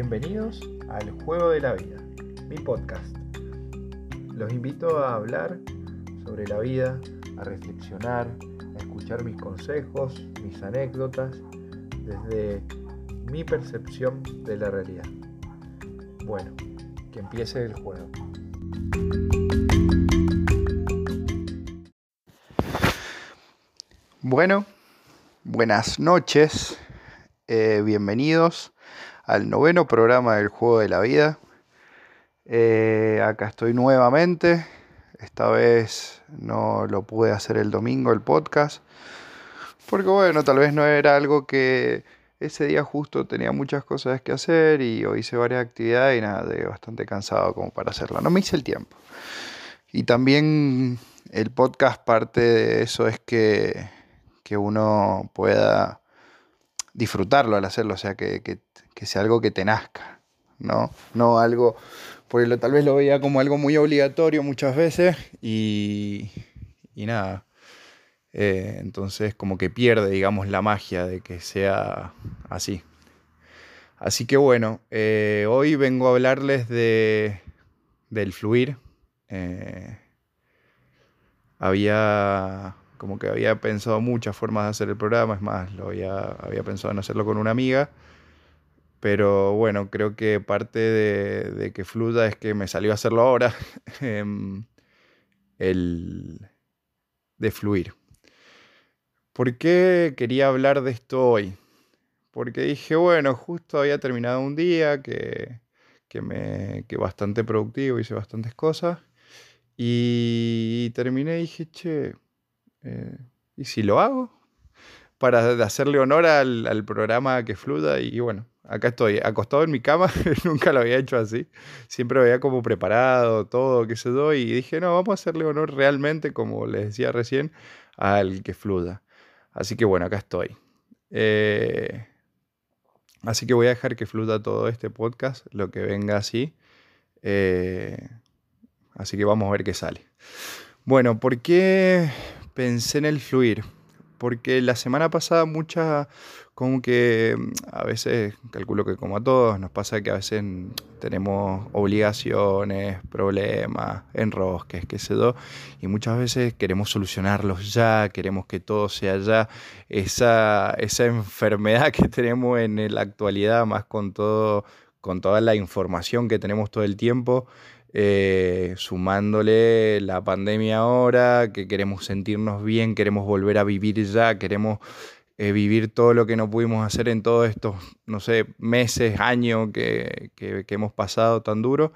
Bienvenidos al Juego de la Vida, mi podcast. Los invito a hablar sobre la vida, a reflexionar, a escuchar mis consejos, mis anécdotas, desde mi percepción de la realidad. Bueno, que empiece el juego. Bueno, buenas noches, eh, bienvenidos al noveno programa del Juego de la Vida. Eh, acá estoy nuevamente, esta vez no lo pude hacer el domingo el podcast, porque bueno, tal vez no era algo que ese día justo tenía muchas cosas que hacer y hoy hice varias actividades y nada, bastante cansado como para hacerlo. No me hice el tiempo. Y también el podcast parte de eso es que, que uno pueda disfrutarlo al hacerlo, o sea, que, sea algo que te nazca, ¿no? No algo, porque lo, tal vez lo veía como algo muy obligatorio muchas veces y, y nada, eh, entonces como que pierde, digamos, la magia de que sea así. Así que bueno, eh, hoy vengo a hablarles de, del fluir. Eh, había como que había pensado muchas formas de hacer el programa, es más, lo había, había pensado en hacerlo con una amiga. Pero bueno, creo que parte de, que fluya es que me salió a hacerlo ahora. Em, el de fluir. ¿Por qué quería hablar de esto hoy? Porque dije, bueno, justo había terminado un día que, que, me, que bastante productivo, hice bastantes cosas. Y terminé y dije, che, eh, ¿y si lo hago? Para hacerle honor al, al programa que fluda. Y bueno, acá estoy, acostado en mi cama. Nunca lo había hecho así. Siempre había como preparado, todo, qué sé yo. Y dije, no, vamos a hacerle honor realmente, como les decía recién, al que fluda. Así que bueno, acá estoy. Eh, así que voy a dejar que fluta todo este podcast, lo que venga así. Eh, así que vamos a ver qué sale. Bueno, ¿por qué pensé en el fluir? Porque la semana pasada mucha como que a veces, calculo que como a todos, nos pasa que a veces tenemos obligaciones, problemas, enrosques, qué sé yo, y muchas veces queremos solucionarlos ya, queremos que todo sea ya. Esa, esa enfermedad que tenemos en la actualidad, más con todo, con toda la información que tenemos todo el tiempo, eh, sumándole la pandemia ahora, que queremos sentirnos bien, queremos volver a vivir ya, queremos eh, vivir todo lo que no pudimos hacer en todos estos, no sé, meses, años que, hemos pasado tan duro.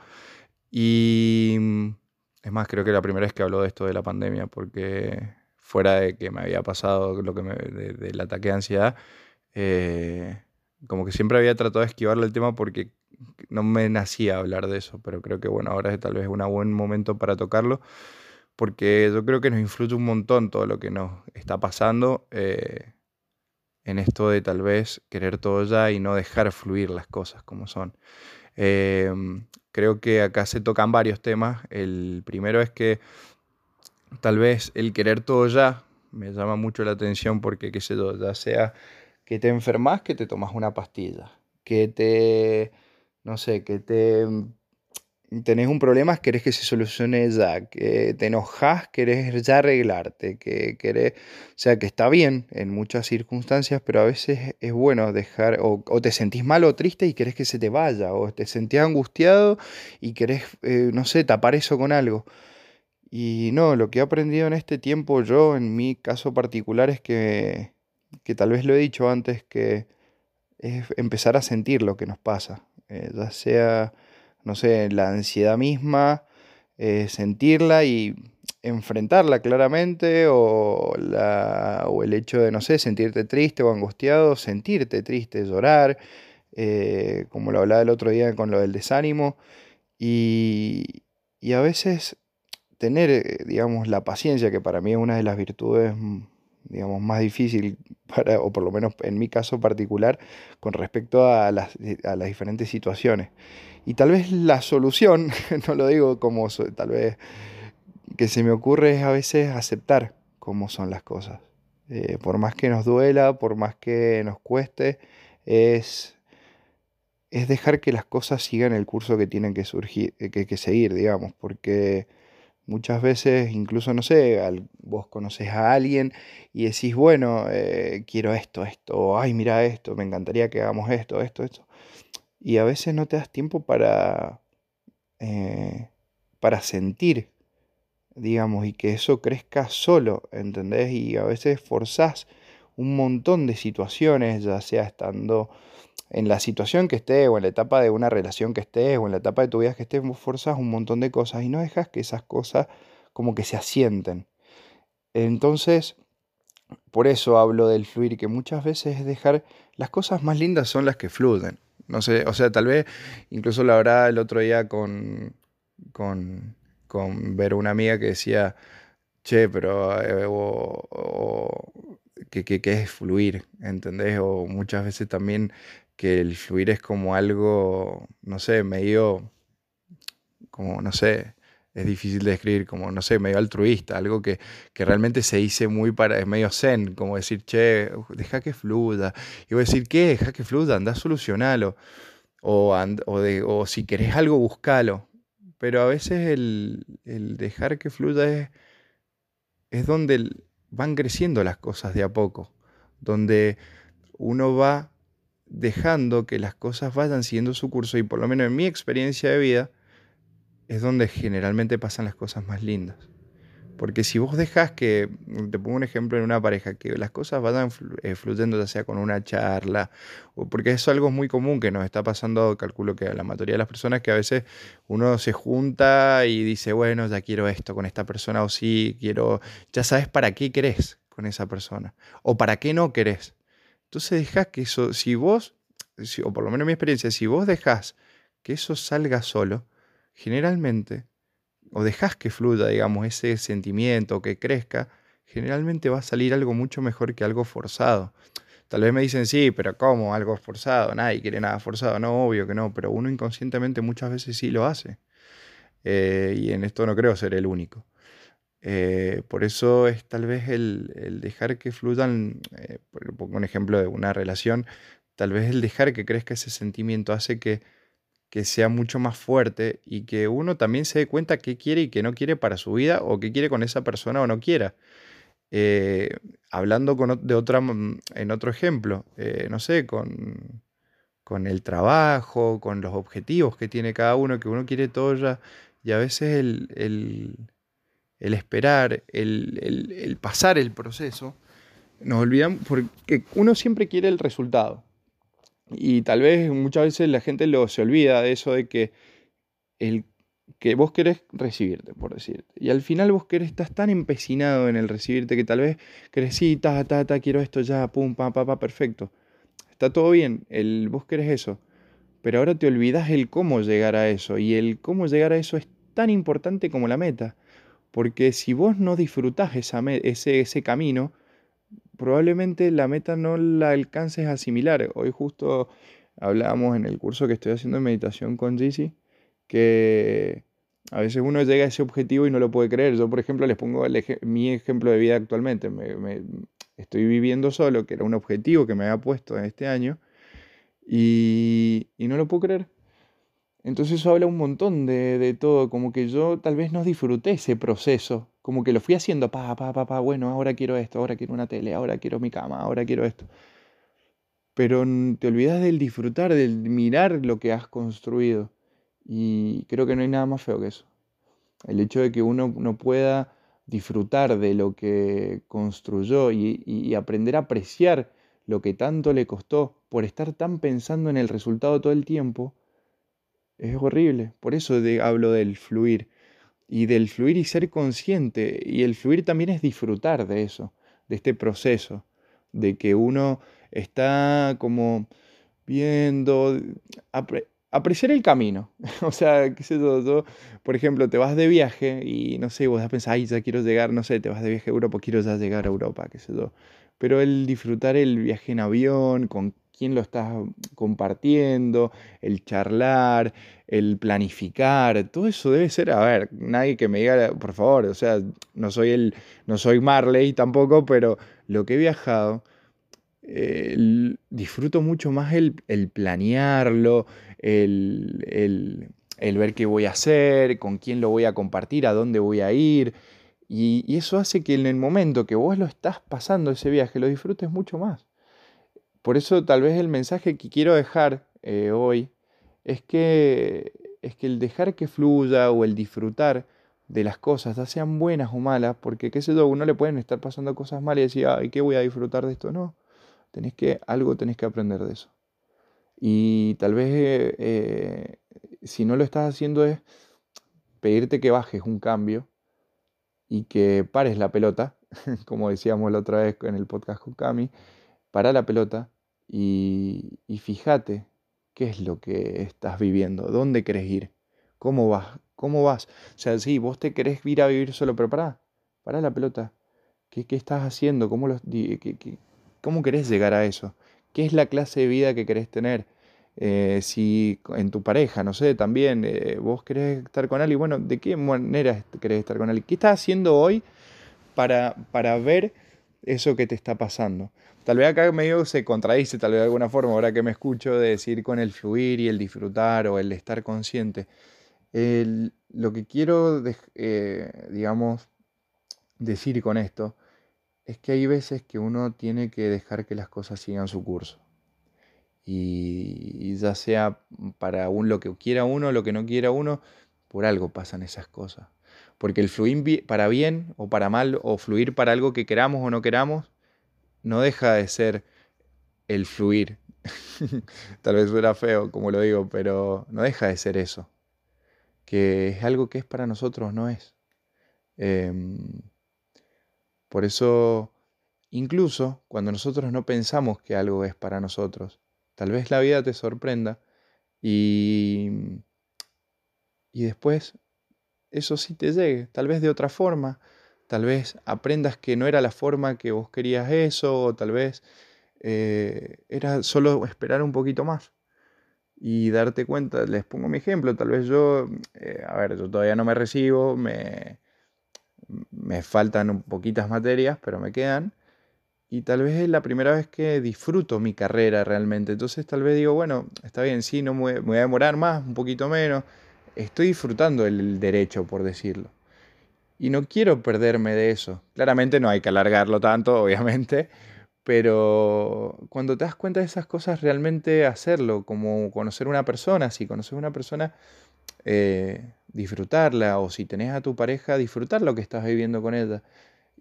Y mm, es más, creo que la primera vez que hablo de esto de la pandemia, porque fuera de que me había pasado lo que me, del ataque de ansiedad, eh, como que siempre había tratado de esquivarle el tema porque no me nacía hablar de eso, pero creo que bueno, ahora es tal vez un buen momento para tocarlo, porque yo creo que nos influye un montón todo lo que nos está pasando. Eh, en esto de tal vez querer todo ya y no dejar fluir las cosas como son. Em, creo que acá se tocan varios temas. El primero es que tal vez el querer todo ya me llama mucho la atención porque, qué sé yo, ya sea que te enfermas, que te tomas una pastilla, que te, no sé, que te tenés un problema, querés que se solucione ya, que te enojas, querés ya arreglarte, que querés, o sea, que está bien en muchas circunstancias, pero a veces es bueno dejar, o, te sentís mal o triste y querés que se te vaya, o te sentís angustiado y querés, eh, no sé, tapar eso con algo. Y no, lo que he aprendido en este tiempo yo, en mi caso particular, es que, que tal vez lo he dicho antes, que es empezar a sentir lo que nos pasa, eh, ya sea no sé, la ansiedad misma, eh, sentirla y enfrentarla claramente o, la, o, el hecho de, no sé, sentirte triste o angustiado, sentirte triste, llorar, eh, como lo hablaba el otro día con lo del desánimo, y, y a veces tener, digamos, la paciencia, que para mí es una de las virtudes, digamos, más difíciles, para, o por lo menos en mi caso particular, con respecto a las, a las diferentes situaciones. Y tal vez la solución, no lo digo como tal vez que se me ocurre es a veces aceptar cómo son las cosas. Eh, por más que nos duela, por más que nos cueste, es, es dejar que las cosas sigan el curso que tienen que, surgir, eh, que, seguir, digamos, porque muchas veces, incluso, no sé, vos conoces a alguien y decís, bueno, eh, quiero esto, esto, ay, mira esto, me encantaría que hagamos esto, esto, esto. Y a veces no te das tiempo para, eh, para sentir, digamos, y que eso crezca solo, ¿entendés? Y a veces forzás un montón de situaciones, ya sea estando en la situación que estés, o en la etapa de una relación que estés, o en la etapa de tu vida que estés, forzas un montón de cosas y no dejas que esas cosas como que se asienten. Entonces, por eso hablo del fluir, que muchas veces es dejar, las cosas más lindas son las que fluyen. No sé, o sea, tal vez incluso la verdad el otro día con, con, con ver una amiga que decía, che, pero eh, que, que, es fluir, ¿entendés? O muchas veces también que el fluir es como algo, no sé, medio, como, no sé, es difícil de describir, como, no sé, medio altruista, algo que, que realmente se dice muy para, es medio zen, como decir, che, deja que fluya. Y voy a decir, ¿qué? Deja que fluya, anda a solucionarlo. O, o, de, o si querés algo, buscalo. Pero a veces el, el dejar que fluya es, es donde van creciendo las cosas de a poco, donde uno va dejando que las cosas vayan siguiendo su curso y por lo menos en mi experiencia de vida es donde generalmente pasan las cosas más lindas. Porque si vos dejas que, te pongo un ejemplo en una pareja, que las cosas vayan eh, fluyendo ya sea con una charla, o porque eso es algo muy común que nos está pasando, calculo que a la mayoría de las personas, que a veces uno se junta y dice, bueno, ya quiero esto con esta persona, o sí, quiero, ya sabes para qué querés con esa persona, o para qué no querés. Entonces dejas que eso, si vos, o por lo menos en mi experiencia, si vos dejas que eso salga solo, generalmente, o dejas que fluya, digamos, ese sentimiento, que crezca, generalmente va a salir algo mucho mejor que algo forzado. Tal vez me dicen, sí, pero ¿cómo? Algo forzado, nadie quiere nada forzado. No, obvio que no, pero uno inconscientemente muchas veces sí lo hace. Eh, y en esto no creo ser el único. Eh, por eso es tal vez el, dejar que fluyan, eh, un ejemplo de una relación, tal vez el dejar que crezca ese sentimiento hace que, que sea mucho más fuerte y que uno también se dé cuenta qué quiere y qué no quiere para su vida o qué quiere con esa persona o no quiera. Eh, hablando con, de otra, mm, en otro ejemplo, no sé, con, con el trabajo, con los objetivos que tiene cada uno, que uno quiere todo ya, y a veces el, el esperar, el, pasar el proceso, nos olvidamos porque uno siempre quiere el resultado. Y tal vez muchas veces la gente lo, se olvida de eso de que, el, que vos querés recibirte, por decirte. Y al final vos querés, estás tan empecinado en el recibirte que tal vez querés, sí, ta, ta, ta, quiero esto ya, pum, pa, pa, pa, perfecto. Está todo bien, el, vos querés eso. Pero ahora te olvidas el cómo llegar a eso. Y el cómo llegar a eso es tan importante como la meta. Porque si vos no disfrutás ese, ese camino, probablemente la meta no la alcances a asimilar. Hoy justo hablábamos en el curso que estoy haciendo de meditación con Gizzy, que a veces uno llega a ese objetivo y no lo puede creer. Yo, por ejemplo, les pongo mi ejemplo de vida actualmente. Me, estoy viviendo solo, que era un objetivo que me había puesto este año, y, y no lo puedo creer. Entonces eso habla un montón de, todo, como que yo tal vez no disfruté ese proceso, como que lo fui haciendo, pa, pa, pa, pa, bueno, ahora quiero esto, ahora quiero una tele, ahora quiero mi cama, ahora quiero esto. Pero te olvidas del disfrutar, del mirar lo que has construido. Y creo que no hay nada más feo que eso. El hecho de que uno no pueda disfrutar de lo que construyó y, y aprender a apreciar lo que tanto le costó por estar tan pensando en el resultado todo el tiempo, es horrible. Por eso hablo del fluir. Y del fluir y ser consciente. Y el fluir también es disfrutar de eso, de este proceso. De que uno está como viendo, apreciar el camino. o sea, qué sé yo, por ejemplo, te vas de viaje y no sé, vos vas a pensar, ay, ya quiero llegar, no sé, te vas de viaje a Europa, quiero ya llegar a Europa, qué sé yo. Pero el disfrutar el viaje en avión, con quién lo estás compartiendo, el charlar, el planificar, todo eso debe ser, a ver, nadie que me diga, por favor, o sea, no soy el, no soy Marley tampoco, pero lo que he viajado, disfruto mucho más el, planearlo, el, ver qué voy a hacer, con quién lo voy a compartir, a dónde voy a ir. Y, eso hace que en el momento que vos lo estás pasando ese viaje, lo disfrutes mucho más. Por eso tal vez el mensaje que quiero dejar eh, hoy es que, es que el dejar que fluya o el disfrutar de las cosas, ya sean buenas o malas, porque qué sé yo, uno le pueden estar pasando cosas malas y decir, ay, ¿qué voy a disfrutar de esto? No, tenés que, algo tenés que aprender de eso. Y tal vez eh, eh, si no lo estás haciendo es pedirte que bajes un cambio y que pares la pelota, como decíamos la otra vez en el podcast con Cami, para la pelota y, y fíjate qué es lo que estás viviendo, dónde querés ir, cómo vas, cómo vas. O sea, sí, vos te querés ir a vivir solo, pero pará, pará la pelota. ¿Qué, qué estás haciendo? ¿Cómo, los, ¿Cómo querés llegar a eso? ¿Qué es la clase de vida que querés tener? Eh, si en tu pareja, no sé, también eh, vos querés estar con alguien, bueno, ¿de qué manera querés estar con alguien? ¿Qué estás haciendo hoy para, para ver eso que te está pasando? Tal vez acá medio se contradice, tal vez de alguna forma, ahora que me escucho, de decir con el fluir y el disfrutar o el estar consciente. lo que quiero, eh, digamos, decir con esto es que hay veces que uno tiene que dejar que las cosas sigan su curso. Y, ya sea para un, lo que quiera uno, lo que no quiera uno, por algo pasan esas cosas. Porque el fluir para bien o para mal, o fluir para algo que queramos o no queramos, no deja de ser el fluir. Tal vez suena feo como lo digo, pero no deja de ser eso. Que es algo que es para nosotros, no es. Em, por eso, incluso cuando nosotros no pensamos que algo es para nosotros, tal vez la vida te sorprenda y, y después eso sí te llegue, tal vez de otra forma, tal vez aprendas que no era la forma que vos querías eso, o tal vez eh, era solo esperar un poquito más y darte cuenta. Les pongo mi ejemplo, tal vez yo, eh, a ver, yo todavía no me recibo, me, me faltan poquitas materias, pero me quedan. Y tal vez es la primera vez que disfruto mi carrera realmente. Entonces tal vez digo, bueno, está bien, sí, no me voy a demorar más, un poquito menos. Estoy disfrutando el derecho, por decirlo. Y no quiero perderme de eso. Claramente no hay que alargarlo tanto, obviamente. Pero cuando te das cuenta de esas cosas, realmente hacerlo, como conocer una persona, si conoces una persona, eh, disfrutarla, o si tenés a tu pareja, disfrutar lo que estás viviendo con ella.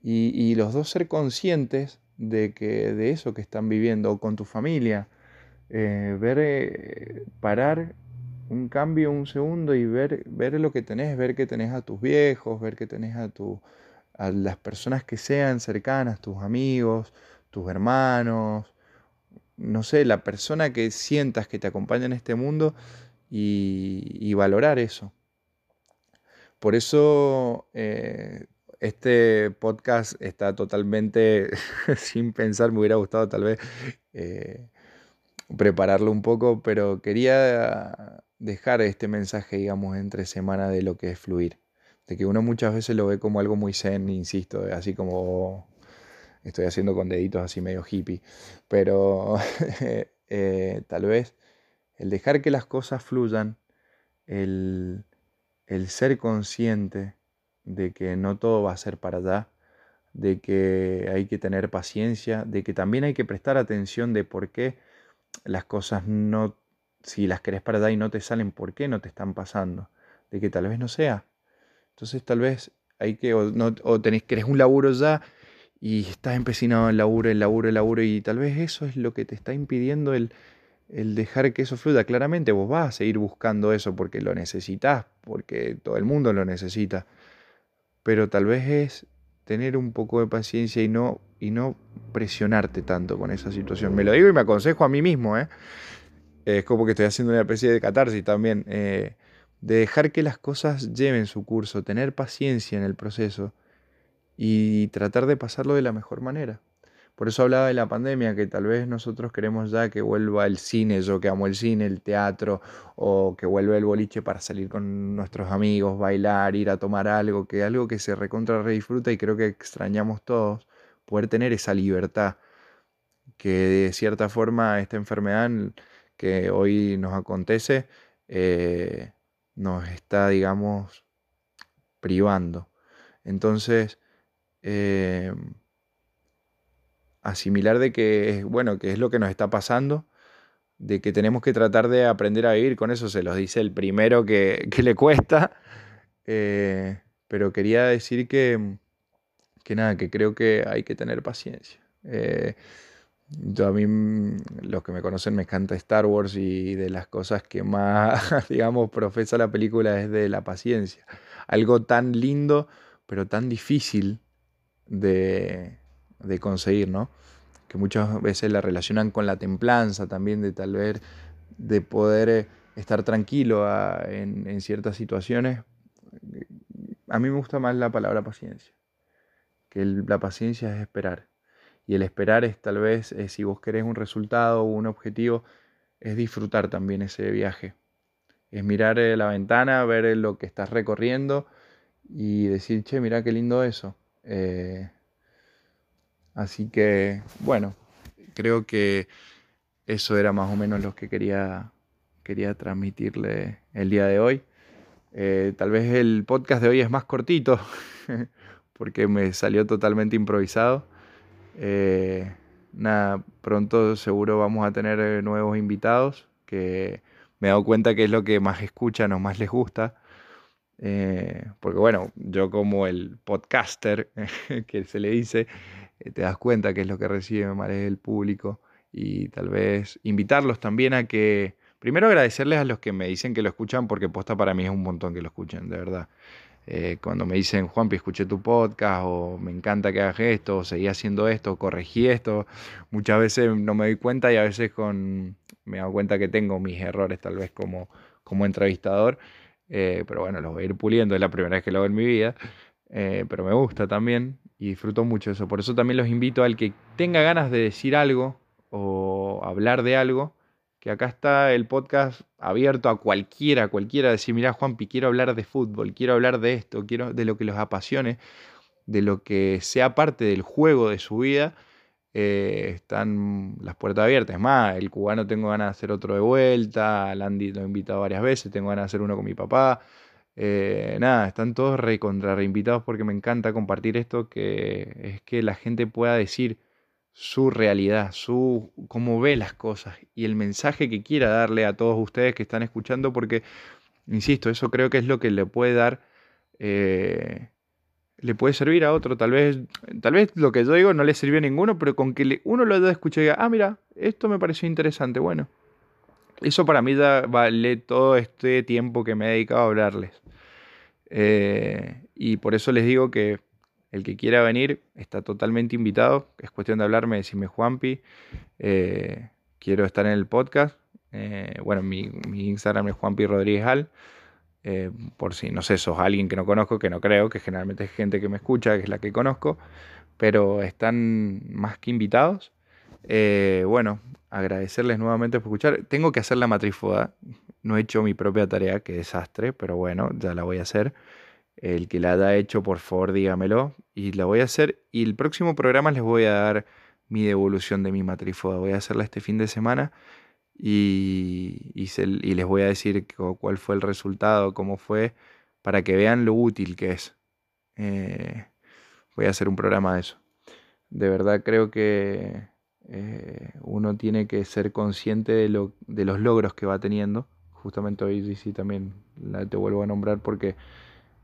Y, los dos ser conscientes de que de eso que están viviendo, o con tu familia, eh, ver, eh, parar un cambio, un segundo y ver, ver lo que tenés, ver que tenés a tus viejos, ver que tenés a, tu, a las personas que sean cercanas, tus amigos, tus hermanos, no sé, la persona que sientas que te acompaña en este mundo y, valorar eso. Por eso eh, este podcast está totalmente sin pensar, me hubiera gustado tal vez eh, prepararlo un poco, pero quería dejar este mensaje, digamos, entre semana de lo que es fluir. De que uno muchas veces lo ve como algo muy zen, insisto, así como estoy haciendo con deditos así medio hippie. Pero eh, tal vez el dejar que las cosas fluyan, el, el ser consciente de que no todo va a ser para allá, de que hay que tener paciencia, de que también hay que prestar atención de por qué las cosas no, si las querés para allá y no te salen, por qué no te están pasando, de que tal vez no sea. Entonces tal vez hay que, o, no, o tenés, querés un laburo ya y estás empecinado en laburo, el laburo, el laburo, y tal vez eso es lo que te está impidiendo el, el dejar que eso fluya. Claramente vos vas a seguir buscando eso porque lo necesitas, porque todo el mundo lo necesita. Pero tal vez es tener un poco de paciencia y no, y no presionarte tanto con esa situación. Me lo digo y me aconsejo a mí mismo. ¿eh? Es como que estoy haciendo una especie de catarsis también. Eh, de dejar que las cosas lleven su curso, tener paciencia en el proceso y tratar de pasarlo de la mejor manera. Por eso hablaba de la pandemia, que tal vez nosotros queremos ya que vuelva el cine, yo que amo el cine, el teatro, o que vuelva el boliche para salir con nuestros amigos, bailar, ir a tomar algo, que algo que se recontra re disfruta y creo que extrañamos todos, poder tener esa libertad que de cierta forma esta enfermedad que hoy nos acontece eh, nos está, digamos, privando. Entonces, eh, asimilar de que, bueno, que es lo que nos está pasando, de que tenemos que tratar de aprender a vivir con eso, se los dice el primero que, le cuesta, eh, pero quería decir que, que nada, que creo que hay que tener paciencia. Yo a mí, los que me conocen, me encanta Star Wars y de las cosas que más, digamos, profesa la película es de la paciencia. Algo tan lindo, pero tan difícil de, de conseguir, ¿no? Que muchas veces la relacionan con la templanza también, de tal vez de poder eh, estar tranquilo ah, en, ciertas situaciones. A mí me gusta más la palabra paciencia, que la paciencia es esperar. Y el esperar es tal vez, eh, si vos querés un resultado o un objetivo, es disfrutar también ese viaje. Es mirar eh, la ventana, ver lo que estás recorriendo y decir, che, mira qué lindo eso. Así que, bueno, creo que eso era más o menos lo que quería, quería transmitirle el día de hoy. Eh, tal vez el podcast de hoy es más cortito, porque me salió totalmente improvisado. Eh, nada, pronto seguro vamos a tener eh, nuevos invitados, que me he dado cuenta que es lo que más escuchan o más les gusta. porque bueno, yo como el podcaster que se le dice, eh, te das cuenta que es lo que recibe más el público y tal vez invitarlos también a que, primero agradecerles a los que me dicen que lo escuchan, porque posta para mí es un montón que lo escuchen, de verdad. Eh, cuando me dicen, Juanpi, escuché tu podcast, o me encanta que hagas esto, o seguí haciendo esto, o corregí esto, muchas veces no me doy cuenta y a veces con, me doy cuenta que tengo mis errores tal vez como, como entrevistador, eh, pero bueno, los voy a ir puliendo, es la primera vez que lo hago en mi vida, pero me gusta también y disfruto mucho eso. Por eso también los invito al que tenga ganas de decir algo o hablar de algo, que acá está el podcast abierto a cualquiera, cualquiera, decir, mira Juanpi, quiero hablar de fútbol, quiero hablar de esto, quiero de lo que los apasione, de lo que sea parte del juego de su vida. Eh, están las puertas abiertas. Es más, el cubano tengo ganas de hacer otro de vuelta, a Landy lo he invitado varias veces, tengo ganas de hacer uno con mi papá. Eh, nada, están todos re contra reinvitados porque me encanta compartir esto, que es que la gente pueda decir su realidad, su cómo ve las cosas y el mensaje que quiera darle a todos ustedes que están escuchando, porque, insisto, eso creo que es lo que le puede dar, eh, le puede servir a otro. Tal vez, tal vez lo que yo digo no le sirvió a ninguno, pero con que uno lo haya escuchado y diga, ah, mira, esto me pareció interesante, bueno. Eso para mí ya vale todo este tiempo que me he dedicado a hablarles. Eh, y por eso les digo que el que quiera venir está totalmente invitado. Es cuestión de hablarme, decirme Juanpi. Eh, quiero estar en el podcast. Eh, bueno, mi, Instagram es Juanpi Rodríguez Al. por si, no sé, sos alguien que no conozco, que no creo, que generalmente es gente que me escucha, que es la que conozco. Pero están más que invitados. bueno, agradecerles nuevamente por escuchar. Tengo que hacer la matrifoda. No he hecho mi propia tarea, qué desastre, pero bueno, ya la voy a hacer. El que la haya hecho, por favor, dígamelo. Y la voy a hacer. Y el próximo programa les voy a dar mi devolución de mi matrifoda. Voy a hacerla este fin de semana. Y, y, les voy a decir cuál fue el resultado, cómo fue, para que vean lo útil que es. Eh, voy a hacer un programa de eso. De verdad creo que eh, uno tiene que ser consciente de, lo, de los logros que va teniendo. Justamente hoy sí también la, te vuelvo a nombrar porque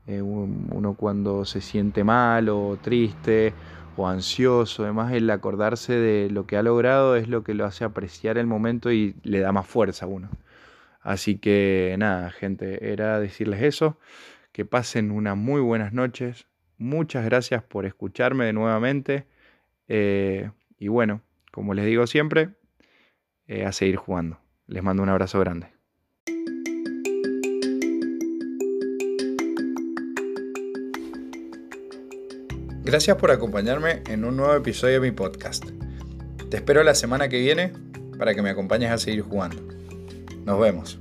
eh, uno cuando se siente mal o triste o ansioso, además el acordarse de lo que ha logrado es lo que lo hace apreciar el momento y le da más fuerza a uno. Así que nada, gente, era decirles eso, que pasen unas muy buenas noches, muchas gracias por escucharme de nuevamente eh, y bueno, como les digo siempre, eh, a seguir jugando. Les mando un abrazo grande. Gracias por acompañarme en un nuevo episodio de mi podcast. Te espero la semana que viene para que me acompañes a seguir jugando. Nos vemos.